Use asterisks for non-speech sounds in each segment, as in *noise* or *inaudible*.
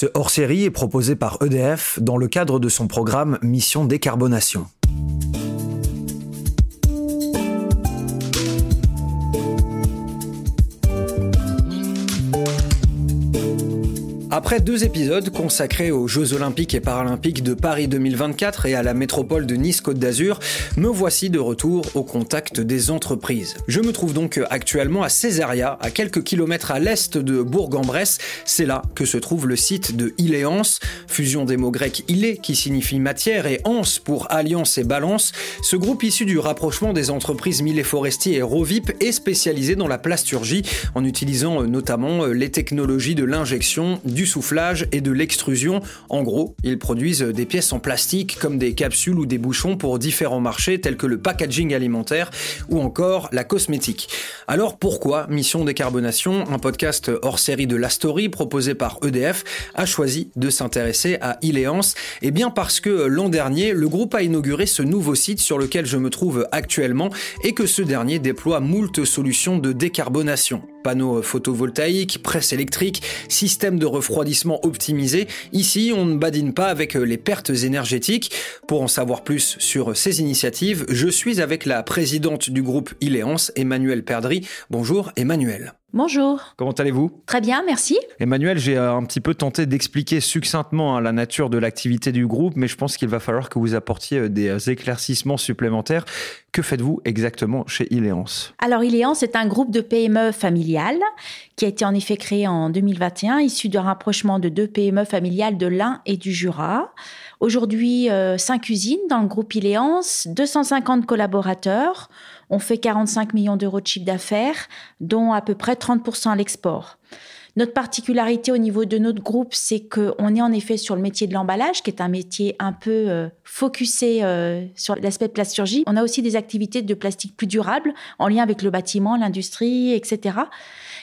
Ce hors-série est proposé par EDF dans le cadre de son programme Mission Décarbonation. Après deux épisodes consacrés aux Jeux Olympiques et Paralympiques de Paris 2024 et à la métropole de Nice-Côte d'Azur, me voici de retour au contact des entreprises. Je me trouve donc actuellement à Césaria, à quelques kilomètres à l'est de Bourg-en-Bresse. C'est là que se trouve le site de Iléance, fusion des mots grecs ilé qui signifie matière et anse pour alliance et balance. Ce groupe issu du rapprochement des entreprises Millet Forestier et Rovip est spécialisé dans la plasturgie en utilisant euh, notamment euh, les technologies de l'injection, du soufflage et de l'extrusion. En gros, ils produisent des pièces en plastique comme des capsules ou des bouchons pour différents marchés tels que le packaging alimentaire ou encore la cosmétique. Alors pourquoi Mission Décarbonation, un podcast hors série de la story proposé par EDF, a choisi de s'intéresser à Iléance Eh bien parce que l'an dernier, le groupe a inauguré ce nouveau site sur lequel je me trouve actuellement et que ce dernier déploie moult solutions de décarbonation. Panneaux photovoltaïques, presse électrique, système de refroidissement optimisé. Ici, on ne badine pas avec les pertes énergétiques. Pour en savoir plus sur ces initiatives, je suis avec la présidente du groupe Iléance, Emmanuel Perdry. Bonjour Emmanuel. Bonjour. Comment allez-vous? Très bien, merci. Emmanuel, j'ai un petit peu tenté d'expliquer succinctement hein, la nature de l'activité du groupe, mais je pense qu'il va falloir que vous apportiez euh, des euh, éclaircissements supplémentaires. Que faites-vous exactement chez Iléance Alors Iléance est un groupe de PME familiales qui a été en effet créé en 2021, issu d'un rapprochement de deux PME familiales de l'Ain et du Jura. Aujourd'hui, euh, cinq usines dans le groupe Iléance, 250 collaborateurs. On fait 45 millions d'euros de chiffre d'affaires, dont à peu près 30% à l'export. Notre particularité au niveau de notre groupe, c'est qu'on est en effet sur le métier de l'emballage, qui est un métier un peu euh, focusé euh, sur l'aspect plasturgie. On a aussi des activités de plastique plus durables, en lien avec le bâtiment, l'industrie, etc.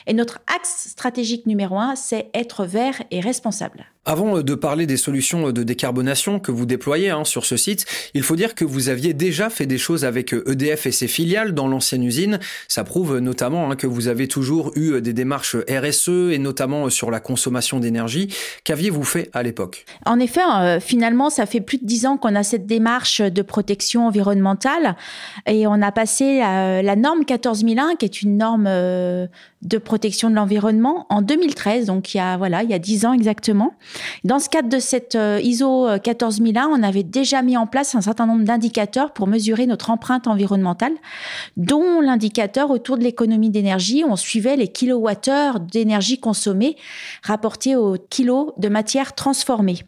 Et notre axe stratégique numéro un, c'est être vert et responsable. Avant de parler des solutions de décarbonation que vous déployez hein, sur ce site, il faut dire que vous aviez déjà fait des choses avec EDF et ses filiales dans l'ancienne usine. Ça prouve notamment hein, que vous avez toujours eu des démarches RSE et notamment sur la consommation d'énergie. Qu'aviez-vous fait à l'époque? En effet, euh, finalement, ça fait plus de dix ans qu'on a cette démarche de protection environnementale et on a passé la, la norme 14001, qui est une norme euh, de protection de l'environnement, en 2013, donc il y a voilà, il y a dix ans exactement. Dans ce cadre de cette euh, ISO 14001, on avait déjà mis en place un certain nombre d'indicateurs pour mesurer notre empreinte environnementale, dont l'indicateur autour de l'économie d'énergie. On suivait les kilowattheures d'énergie consommée rapportés au kilo de matière transformée.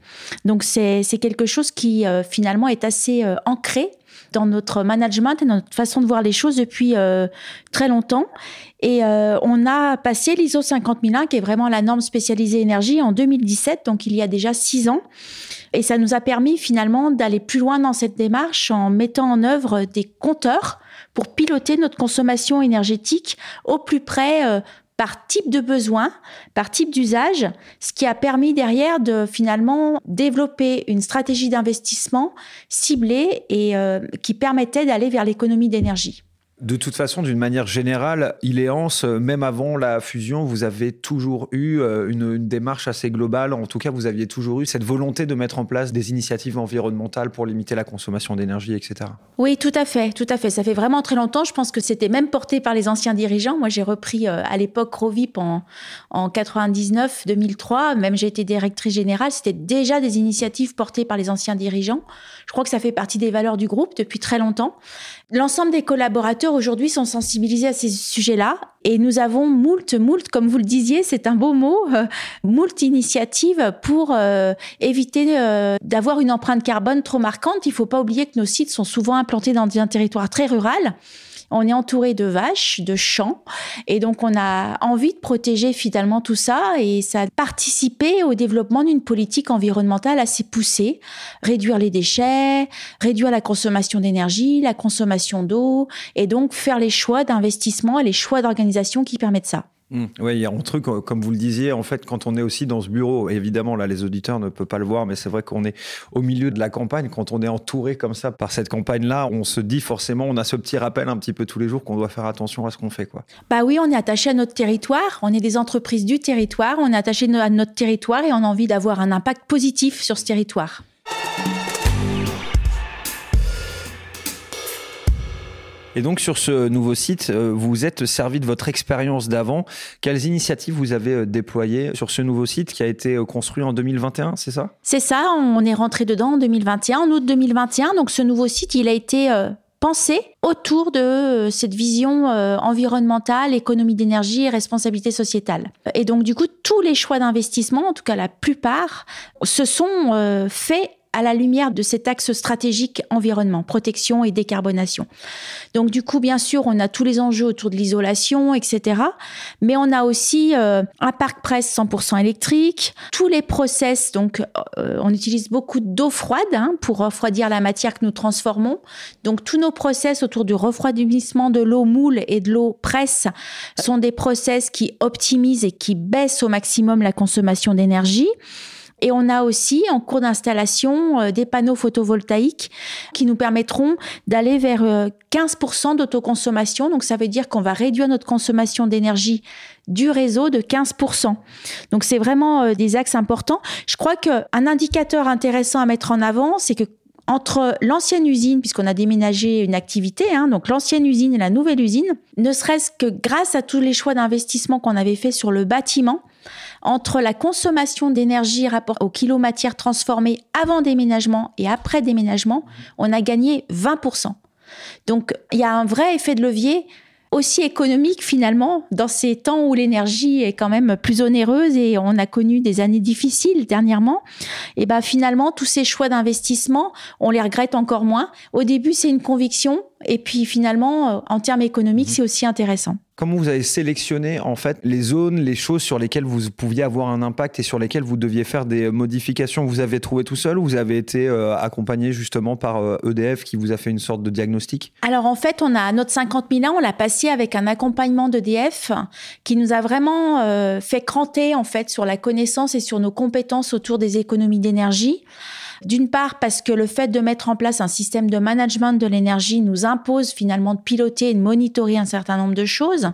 Donc c'est quelque chose qui euh, finalement est assez euh, ancré dans notre management et dans notre façon de voir les choses depuis très longtemps. Et euh, on a passé l'ISO 50001, qui est vraiment la norme spécialisée énergie, en 2017, donc il y a déjà six ans. Et ça nous a permis finalement d'aller plus loin dans cette démarche en mettant en œuvre des compteurs pour piloter notre consommation énergétique au plus près euh, par type de besoin, par type d'usage, ce qui a permis derrière de finalement développer une stratégie d'investissement ciblée et euh, qui permettait d'aller vers l'économie d'énergie. De toute façon, d'une manière générale, Iléance, euh, même avant la fusion, vous avez toujours eu euh, une, démarche assez globale. En tout cas, vous aviez toujours eu cette volonté de mettre en place des initiatives environnementales pour limiter la consommation d'énergie, etc. Oui, tout à fait, tout à fait. Ça fait vraiment très longtemps. Je pense que c'était même porté par les anciens dirigeants. Moi, j'ai repris euh, à l'époque Rovip en, en 99-2003. Même j'ai été directrice générale. C'était déjà des initiatives portées par les anciens dirigeants. Je crois que ça fait partie des valeurs du groupe depuis très longtemps. L'ensemble des collaborateurs aujourd'hui sont sensibilisés à ces sujets-là et nous avons moult, moult, comme vous le disiez, c'est un beau mot, euh, moult initiatives pour euh, éviter euh, d'avoir une empreinte carbone trop marquante. Il ne faut pas oublier que nos sites sont souvent implantés dans un territoire très rural on est entouré de vaches, de champs, et donc on a envie de protéger finalement tout ça, et ça a participé au développement d'une politique environnementale assez poussée, réduire les déchets, réduire la consommation d'énergie, la consommation d'eau, et donc faire les choix d'investissement et les choix d'organisation qui permettent ça. Mmh. Oui, il y a un truc, euh, comme vous le disiez, en fait, quand on est aussi dans ce bureau, évidemment, là, les auditeurs ne peuvent pas le voir, mais c'est vrai qu'on est au milieu de la campagne. Quand on est entouré comme ça par cette campagne-là, on se dit forcément, on a ce petit rappel un petit peu tous les jours qu'on doit faire attention à ce qu'on fait, quoi. Bah oui, on est attaché à notre territoire, on est des entreprises du territoire, on est attaché à notre territoire et on a envie d'avoir un impact positif sur ce territoire. Et donc sur ce nouveau site, euh, vous êtes servi de votre expérience d'avant. Quelles initiatives vous avez euh, déployées sur ce nouveau site qui a été euh, construit en 2021, c'est ça? C'est ça, on est rentré dedans en 2021, en août 2021. Donc ce nouveau site, il a été pensé autour de cette vision environnementale, économie d'énergie et responsabilité sociétale. Et donc du coup, tous les choix d'investissement, en tout cas la plupart, se sont faits à la lumière de cet axe stratégique environnement, protection et décarbonation. Donc du coup, bien sûr, on a tous les enjeux autour de l'isolation, etc. Mais on a aussi euh, un parc presse 100% électrique, tous les process. Donc euh, on utilise beaucoup d'eau froide hein, pour refroidir la matière que nous transformons. Donc tous nos process autour du refroidissement de l'eau moule et de l'eau presse sont des process qui optimisent et qui baissent au maximum la consommation d'énergie. Et on a aussi en cours d'installation euh, des panneaux photovoltaïques qui nous permettront d'aller vers 15% euh, d'autoconsommation. Donc ça veut dire qu'on va réduire notre consommation d'énergie du réseau de 15%. Donc c'est vraiment euh, des axes importants. Je crois qu'un indicateur intéressant à mettre en avant, c'est que entre l'ancienne usine, puisqu'on a déménagé une activité, hein, donc l'ancienne usine et la nouvelle usine, ne serait-ce que grâce à tous les choix d'investissement qu'on avait fait sur le bâtiment, entre la consommation d'énergie rapport au kilo matière transformée avant déménagement et après déménagement, on a gagné 20%. Donc il y a un vrai effet de levier aussi économique finalement dans ces temps où l'énergie est quand même plus onéreuse et on a connu des années difficiles dernièrement et ben finalement tous ces choix d'investissement on les regrette encore moins au début c'est une conviction et puis finalement euh, en termes économiques mmh. c'est aussi intéressant Comment vous avez sélectionné en fait les zones, les choses sur lesquelles vous pouviez avoir un impact et sur lesquelles vous deviez faire des modifications? Vous avez trouvé tout seul ou vous avez été euh, accompagné justement par EDF euh, e qui vous a fait une sorte de diagnostic? Alors en fait, on a notre 50 000 ans, on l'a passé avec un accompagnement d'EDF qui nous a vraiment euh, fait cranter en fait sur la connaissance et sur nos compétences autour des économies d'énergie. D'une part parce que le fait de mettre en place un système de management de l'énergie nous impose finalement de piloter et de monitorer un certain nombre de choses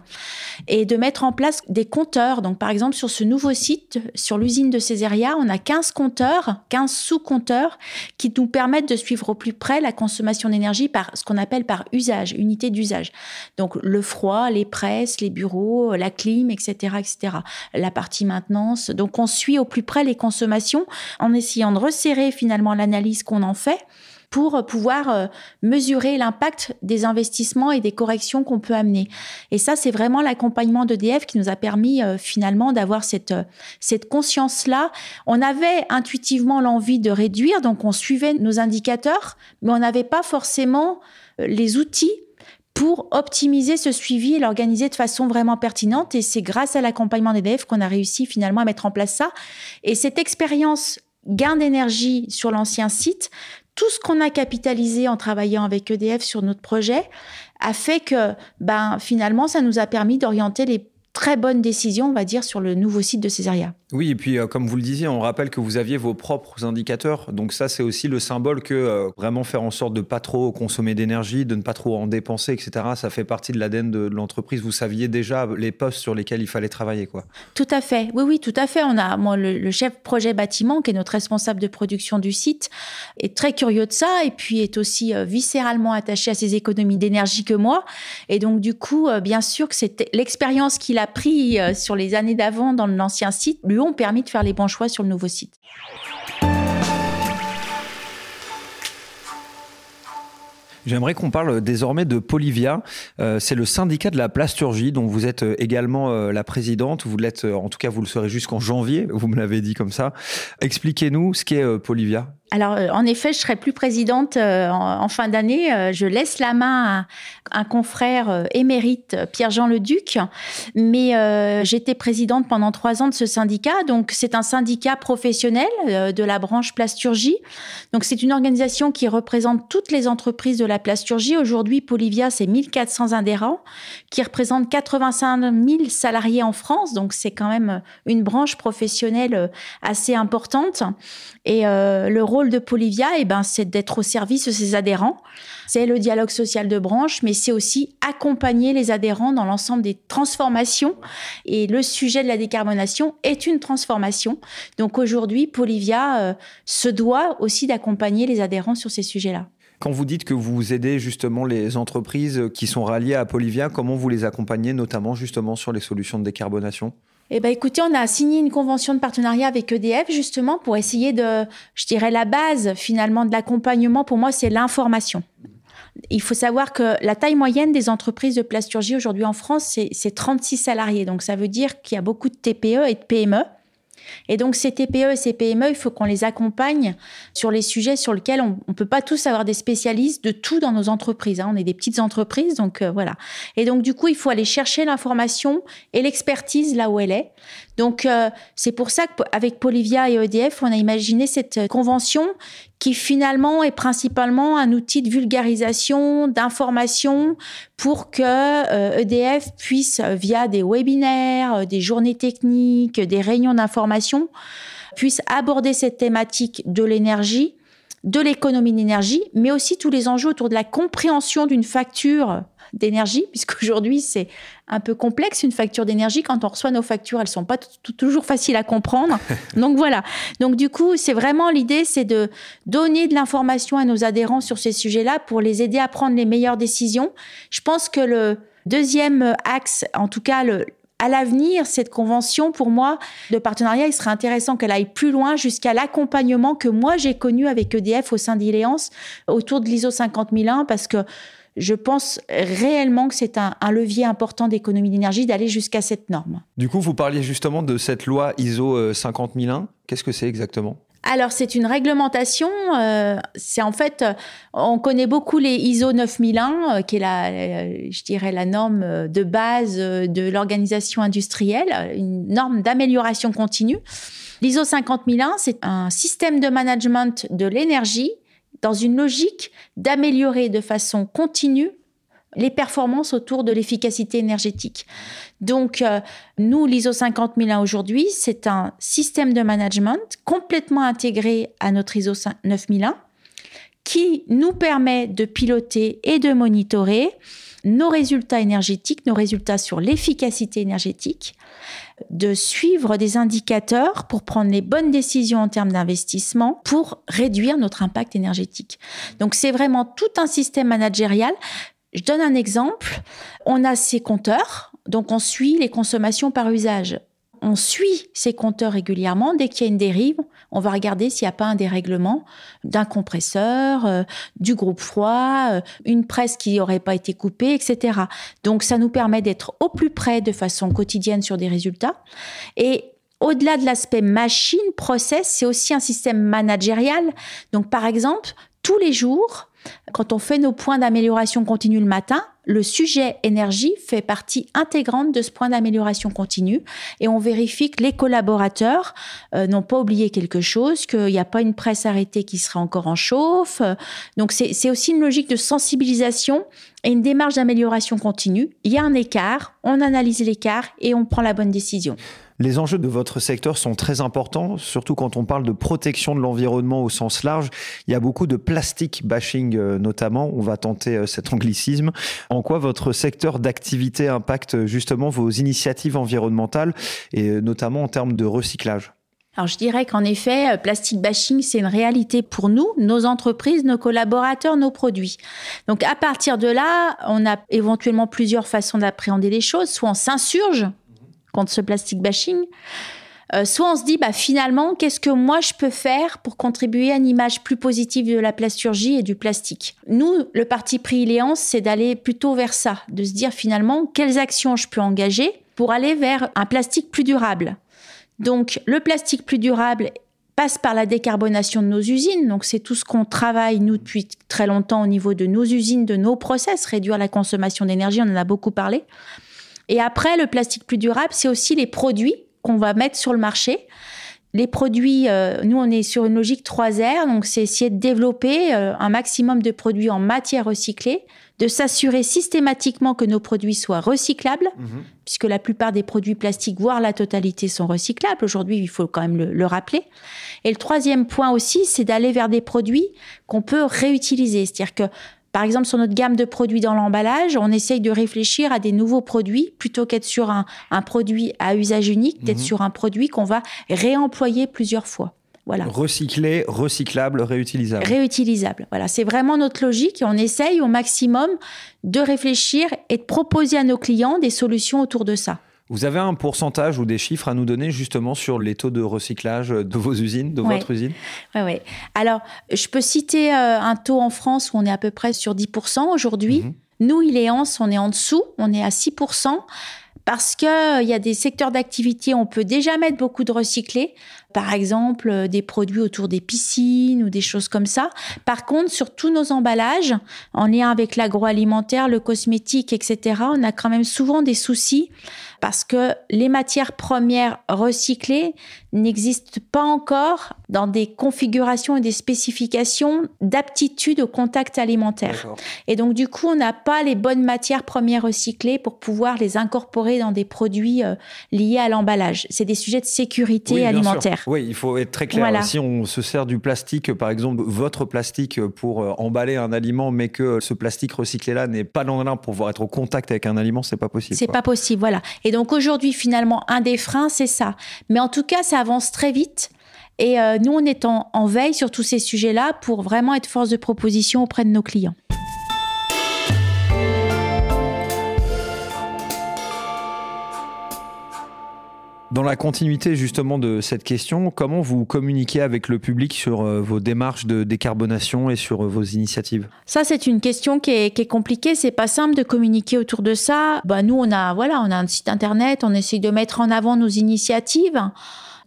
et de mettre en place des compteurs. Donc par exemple sur ce nouveau site, sur l'usine de Césaria, on a 15 compteurs, 15 sous-compteurs qui nous permettent de suivre au plus près la consommation d'énergie par ce qu'on appelle par usage, unité d'usage. Donc le froid, les presses, les bureaux, la clim, etc., etc. La partie maintenance. Donc on suit au plus près les consommations en essayant de resserrer finalement l'analyse qu'on en fait pour pouvoir euh, mesurer l'impact des investissements et des corrections qu'on peut amener. Et ça, c'est vraiment l'accompagnement d'EDF qui nous a permis euh, finalement d'avoir cette, euh, cette conscience-là. On avait intuitivement l'envie de réduire, donc on suivait nos indicateurs, mais on n'avait pas forcément les outils pour optimiser ce suivi et l'organiser de façon vraiment pertinente. Et c'est grâce à l'accompagnement d'EDF qu'on a réussi finalement à mettre en place ça. Et cette expérience gain d'énergie sur l'ancien site, tout ce qu'on a capitalisé en travaillant avec EDF sur notre projet a fait que ben, finalement, ça nous a permis d'orienter les très bonne décision, on va dire, sur le nouveau site de Césaria. Oui, et puis euh, comme vous le disiez, on rappelle que vous aviez vos propres indicateurs. Donc ça, c'est aussi le symbole que euh, vraiment faire en sorte de pas trop consommer d'énergie, de ne pas trop en dépenser, etc. Ça fait partie de l'ADN de, l'entreprise. Vous saviez déjà les postes sur lesquels il fallait travailler, quoi. Tout à fait. Oui, oui, tout à fait. On a, moi, le, chef projet bâtiment, qui est notre responsable de production du site, est très curieux de ça et puis est aussi euh, viscéralement attaché à ces économies d'énergie que moi. Et donc, du coup, bien sûr que c'était l'expérience qu'il a pris sur les années d'avant dans l'ancien site lui permis de faire les bons choix sur le nouveau site. J'aimerais qu'on parle désormais de Polivia. Euh, c'est le syndicat de la plasturgie dont vous êtes euh, également la présidente. Vous l'êtes, en tout cas, vous le serez jusqu'en janvier. Vous me l'avez dit comme ça. Expliquez-nous ce qu'est Polivia. Alors, euh, en effet, je serai plus présidente euh, en, fin d'année. Euh, je laisse la main à un confrère émérite, Pierre-Jean Leduc. Mais j'étais présidente pendant trois ans de ce syndicat. Donc, c'est un syndicat professionnel de la branche plasturgie. Donc, c'est une organisation qui représente toutes les entreprises de la plasturgie. Aujourd'hui, Polivia, c'est 1400 adhérents qui représentent 85 000 salariés en France. Donc, c'est quand même une branche professionnelle assez importante. Et le rôle de Polivia, eh ben, c'est d'être au service de ses adhérents. C'est le dialogue social de branche, mais c'est aussi accompagner les adhérents dans l'ensemble des transformations. Et le sujet de la décarbonation est une transformation. Donc aujourd'hui, Polivia euh, se doit aussi d'accompagner les adhérents sur ces sujets-là. Quand vous dites que vous aidez justement les entreprises qui sont ralliées à Polivia, comment vous les accompagnez notamment justement sur les solutions de décarbonation? Eh ben, écoutez, on a signé une convention de partenariat avec EDF justement pour essayer de, je dirais, la base finalement de l'accompagnement. Pour moi, c'est l'information. Il faut savoir que la taille moyenne des entreprises de plasturgie aujourd'hui en France, c'est 36 salariés. Donc, ça veut dire qu'il y a beaucoup de TPE et de PME. Et donc, ces TPE et ces PME, il faut qu'on les accompagne sur les sujets sur lesquels on ne peut pas tous avoir des spécialistes de tout dans nos entreprises. Hein. On est des petites entreprises, donc euh, voilà. Et donc, du coup, il faut aller chercher l'information et l'expertise là où elle est. Donc, euh, c'est pour ça qu'avec Polivia et EDF, on a imaginé cette convention qui finalement est principalement un outil de vulgarisation, d'information pour que EDF euh, e puisse, via des webinaires, des journées techniques, des réunions d'information, puisse aborder cette thématique de l'énergie, de l'économie d'énergie, mais aussi tous les enjeux autour de la compréhension d'une facture d'énergie, *laughs* puisqu'aujourd'hui c'est un peu complexe une facture d'énergie. Quand on reçoit nos factures, elles sont pas toujours faciles à comprendre. *laughs* Donc voilà. Donc du coup, c'est vraiment l'idée, c'est de donner de l'information à nos adhérents sur ces sujets-là pour les aider à prendre les meilleures décisions. Je pense que le deuxième axe, en tout cas le, à l'avenir, cette convention, pour moi, de partenariat, il serait intéressant qu'elle aille plus loin jusqu'à l'accompagnement que moi j'ai connu avec EDF au sein d'Iléance autour de l'ISO 50001 parce que je pense réellement que c'est un, levier important d'économie d'énergie d'aller jusqu'à cette norme. Du coup, vous parliez justement de cette loi ISO 50001. Qu'est-ce que c'est exactement? Alors, c'est une réglementation. Euh, c'est en fait, euh, on connaît beaucoup les ISO 9001, euh, qui est la, je dirais, la norme de base de l'organisation industrielle, une norme d'amélioration continue. L'ISO 50001, c'est un système de management de l'énergie dans une logique d'améliorer de façon continue les performances autour de l'efficacité énergétique. Donc, euh, nous, l'ISO 50001 aujourd'hui, c'est un système de management complètement intégré à notre ISO 9001 qui nous permet de piloter et de monitorer nos résultats énergétiques, nos résultats sur l'efficacité énergétique, de suivre des indicateurs pour prendre les bonnes décisions en termes d'investissement pour réduire notre impact énergétique. Donc c'est vraiment tout un système managérial. Je donne un exemple. On a ces compteurs, donc on suit les consommations par usage on suit ces compteurs régulièrement. Dès qu'il y a une dérive, on va regarder s'il n'y a pas un dérèglement d'un compresseur, euh, du groupe froid, euh, une presse qui n'aurait pas été coupée, etc. Donc ça nous permet d'être au plus près de façon quotidienne sur des résultats. Et au-delà de l'aspect machine, process, c'est aussi un système managérial. Donc par exemple, tous les jours, quand on fait nos points d'amélioration continue le matin, le sujet énergie fait partie intégrante de ce point d'amélioration continue et on vérifie que les collaborateurs euh, n'ont pas oublié quelque chose, qu'il n'y a pas une presse arrêtée qui serait encore en chauffe. Donc c'est aussi une logique de sensibilisation et une démarche d'amélioration continue. Il y a un écart, on analyse l'écart et on prend la bonne décision. Les enjeux de votre secteur sont très importants, surtout quand on parle de protection de l'environnement au sens large. Il y a beaucoup de plastique bashing euh, notamment, on va tenter euh, cet anglicisme. En quoi votre secteur d'activité impacte justement vos initiatives environnementales et euh, notamment en termes de recyclage? Alors je dirais qu'en effet, plastique bashing, c'est une réalité pour nous, nos entreprises, nos collaborateurs, nos produits. Donc à partir de là, on a éventuellement plusieurs façons d'appréhender les choses. Soit on s'insurge contre ce plastique bashing. Euh, soit on se dit, bah, finalement, qu'est-ce que moi je peux faire pour contribuer à une image plus positive de la plasturgie et du plastique? Nous, le parti pris Iléance, c'est d'aller plutôt vers ça, de se dire finalement quelles actions je peux engager pour aller vers un plastique plus durable? Donc, le plastique plus durable passe par la décarbonation de nos usines. Donc c'est tout ce qu'on travaille, nous, depuis très longtemps au niveau de nos usines, de nos process, réduire la consommation d'énergie, on en a beaucoup parlé. Et après, le plastique plus durable, c'est aussi les produits qu'on va mettre sur le marché. Les produits, euh, nous, on est sur une logique 3R, donc c'est essayer de développer euh, un maximum de produits en matière recyclée, de s'assurer systématiquement que nos produits soient recyclables, mhm. puisque la plupart des produits plastiques, voire la totalité, sont recyclables. Aujourd'hui, il faut quand même le, le rappeler. Et le troisième point aussi, c'est d'aller vers des produits qu'on peut réutiliser. C'est-à-dire que par exemple, sur notre gamme de produits dans l'emballage, on essaye de réfléchir à des nouveaux produits plutôt qu'être sur un, produit à usage unique, d'être mhm. sur un produit qu'on va réemployer plusieurs fois. Voilà. Recyclé, recyclable, réutilisable. Réutilisable. Voilà, c'est vraiment notre logique et on essaye au maximum de réfléchir et de proposer à nos clients des solutions autour de ça. Vous avez un pourcentage ou des chiffres à nous donner justement sur les taux de recyclage de vos usines, de votre usine? Oui, oui. Alors, je peux citer euh, un taux en France où on est à peu près sur 10% aujourd'hui. Mhm. Nous, il est en, on est en dessous, on est à 6% parce qu'il euh, y a des secteurs d'activité, on peut déjà mettre beaucoup de recyclés, par exemple euh, des produits autour des piscines ou des choses comme ça. Par contre, sur tous nos emballages, en lien avec l'agroalimentaire, le cosmétique, etc., on a quand même souvent des soucis parce que les matières premières recyclées n'existent pas encore dans des configurations et des spécifications d'aptitude au contact alimentaire. Et donc, du coup, on n'a pas les bonnes matières premières recyclées pour pouvoir les incorporer dans des produits euh, liés à l'emballage. C'est des sujets de sécurité alimentaire. Oui, il faut être très clair. Si on se sert du plastique, par exemple, votre plastique pour euh, emballer un aliment, mais que ce plastique recyclé-là n'est pas dans l'un pour pouvoir être au contact avec un aliment, c'est pas possible. C'est pas possible, voilà. Et donc aujourd'hui, finalement, un des freins, c'est ça. Mais en tout cas, ça avance très vite. Et euh, nous, on est en, en veille sur tous ces sujets-là pour vraiment être force de proposition auprès de nos clients. Dans la continuité justement de cette question, comment vous communiquez avec le public sur euh, vos démarches de décarbonation et sur euh, vos initiatives? Ça, c'est une question qui est, qui est compliquée. C'est pas simple de communiquer autour de ça. Bah, nous, on a voilà, on a un site internet. On essaye de mettre en avant nos initiatives.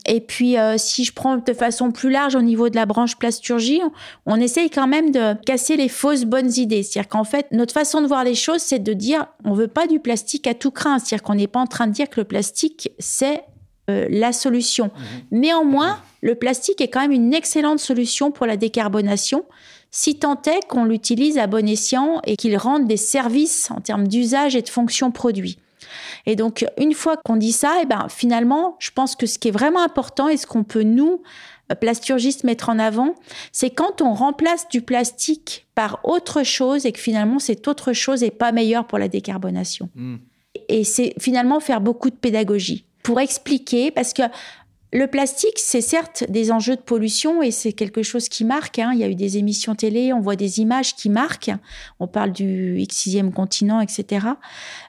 Et puis, euh, si je prends de façon plus large au niveau de la branche plasturgie, on, essaye quand même de casser les fausses bonnes idées. C'est-à-dire qu'en fait, notre façon de voir les choses, c'est de dire on veut pas du plastique à tout craint. C'est-à-dire qu'on n'est pas en train de dire que le plastique, c'est euh, la solution. Mhm. Néanmoins, le plastique est quand même une excellente solution pour la décarbonation, si tant est qu'on l'utilise à bon escient et qu'il rende des services en termes d'usage et de fonction produit. Et donc, une fois qu'on dit ça, et eh ben, finalement, je pense que ce qui est vraiment important et ce qu'on peut, nous, plasturgistes, mettre en avant, c'est quand on remplace du plastique par autre chose et que finalement, cette autre chose n'est pas meilleure pour la décarbonation. Hmm. Et c'est finalement faire beaucoup de pédagogie pour expliquer, parce que le plastique, c'est certes des enjeux de pollution et c'est quelque chose qui marque. Hein. Il y a eu des émissions télé, on voit des images qui marquent. On parle du X6e continent, etc.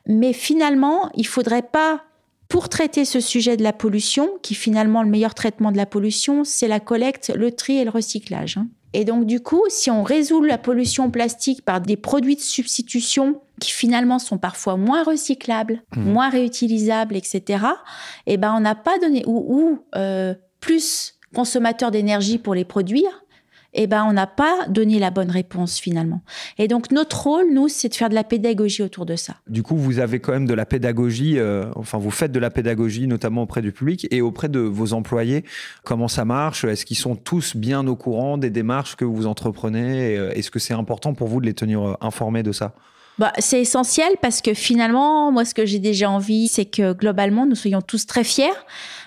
Mais finalement, il faudrait pas, pour traiter ce sujet de la pollution, qui finalement le meilleur traitement de la pollution, c'est la collecte, le tri et le recyclage. Hein. Et donc, du coup, si on résout la pollution plastique par des produits de substitution qui finalement sont parfois moins recyclables, mmh. moins réutilisables, etc., eh ben, on n'a pas donné, ou, euh, plus consommateurs d'énergie pour les produire, eh ben, on n'a pas donné la bonne réponse finalement. Et donc notre rôle, nous, c'est de faire de la pédagogie autour de ça. Du coup, vous avez quand même de la pédagogie, euh, enfin vous faites de la pédagogie notamment auprès du public et auprès de vos employés. Comment ça marche? Est-ce qu'ils sont tous bien au courant des démarches que vous entreprenez? Euh, Est-ce que c'est important pour vous de les tenir euh, informés de ça? Bah, c'est essentiel parce que finalement, moi, ce que j'ai déjà envie, c'est que globalement, nous soyons tous très fiers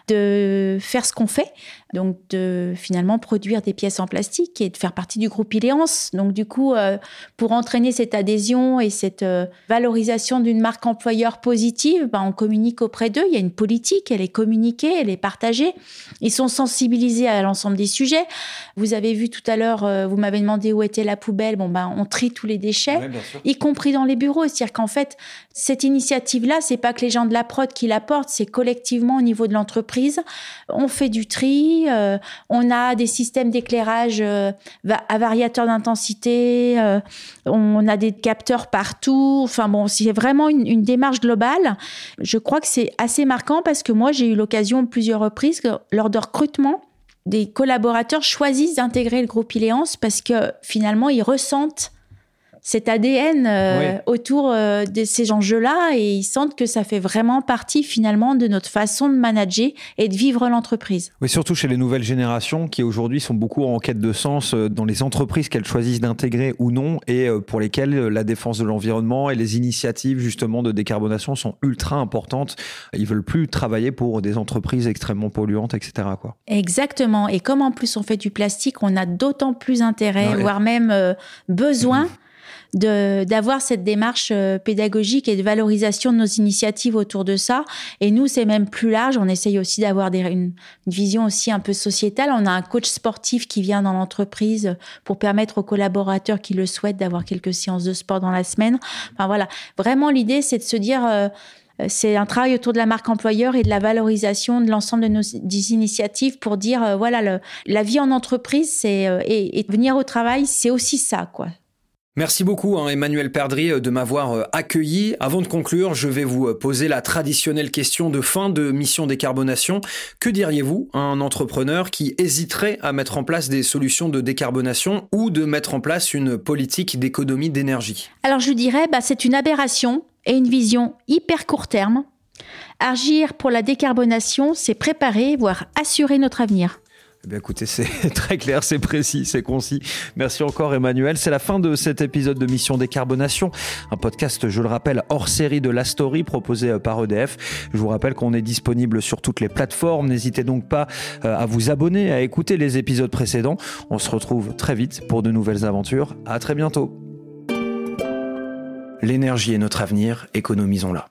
de faire ce qu'on fait, donc de finalement produire des pièces en plastique et de faire partie du groupe Iléance. Donc du coup, euh, pour entraîner cette adhésion et cette euh, valorisation d'une marque employeur positive, ben, on communique auprès d'eux. Il y a une politique, elle est communiquée, elle est partagée. Ils sont sensibilisés à l'ensemble des sujets. Vous avez vu tout à l'heure, euh, vous m'avez demandé où était la poubelle. Bon ben, on trie tous les déchets, y compris dans les bureaux. C'est-à-dire qu'en fait, cette initiative-là, c'est pas que les gens de la prod qui la portent, c'est collectivement au niveau de l'entreprise. On fait du tri, euh, on a des systèmes d'éclairage euh, à variateur d'intensité, euh, on a des capteurs partout. Enfin bon, c'est vraiment une, une, démarche globale. Je crois que c'est assez marquant parce que moi, j'ai eu l'occasion plusieurs reprises lors de recrutement des collaborateurs choisissent d'intégrer le groupe Iléance parce que finalement, ils ressentent cet ADN euh, autour euh, de ces enjeux-là et ils sentent que ça fait vraiment partie finalement de notre façon de manager et de vivre l'entreprise. Oui, surtout chez les nouvelles générations qui aujourd'hui sont beaucoup en quête de sens euh, dans les entreprises qu'elles choisissent d'intégrer ou non et pour lesquelles la défense de l'environnement et les initiatives justement de décarbonation sont ultra importantes. Ils veulent plus travailler pour des entreprises extrêmement polluantes, etc. Quoi. Exactement. Et comme en plus on fait du plastique, on a d'autant plus intérêt, voire même besoin. *clears throat* d'avoir cette démarche euh, pédagogique et de valorisation de nos initiatives autour de ça. Et nous, c'est même plus large. On essaye aussi d'avoir une, vision aussi un peu sociétale. On a un coach sportif qui vient dans l'entreprise pour permettre aux collaborateurs qui le souhaitent d'avoir quelques séances de sport dans la semaine. Enfin voilà, vraiment l'idée, c'est de se dire... Euh, c'est un travail autour de la marque employeur et de la valorisation de l'ensemble de nos initiatives pour dire euh, voilà le, la vie en entreprise c'est et, et, venir au travail c'est aussi ça quoi Merci beaucoup hein, Emmanuel Perdry euh, de m'avoir euh, accueilli. Avant de conclure, je vais vous euh, poser la traditionnelle question de fin de mission décarbonation. Que diriez-vous à un entrepreneur qui hésiterait à mettre en place des solutions de décarbonation ou de mettre en place une politique d'économie d'énergie? Alors je dirais, bah, c'est une aberration et une vision hyper court terme. Agir pour la décarbonation, c'est préparer, voire assurer notre avenir. Eh écoutez, c'est *laughs* très clair, c'est précis, c'est concis. Merci encore Emmanuel. C'est la fin de cet épisode de Mission Décarbonation, un podcast, je le rappelle, hors série de La Story proposé euh, par EDF. Je vous rappelle qu'on est disponible sur toutes les plateformes. N'hésitez donc pas euh, à vous abonner, à écouter les épisodes précédents. On se retrouve très vite pour de nouvelles aventures. À très bientôt. L'énergie est notre avenir, économisons-la.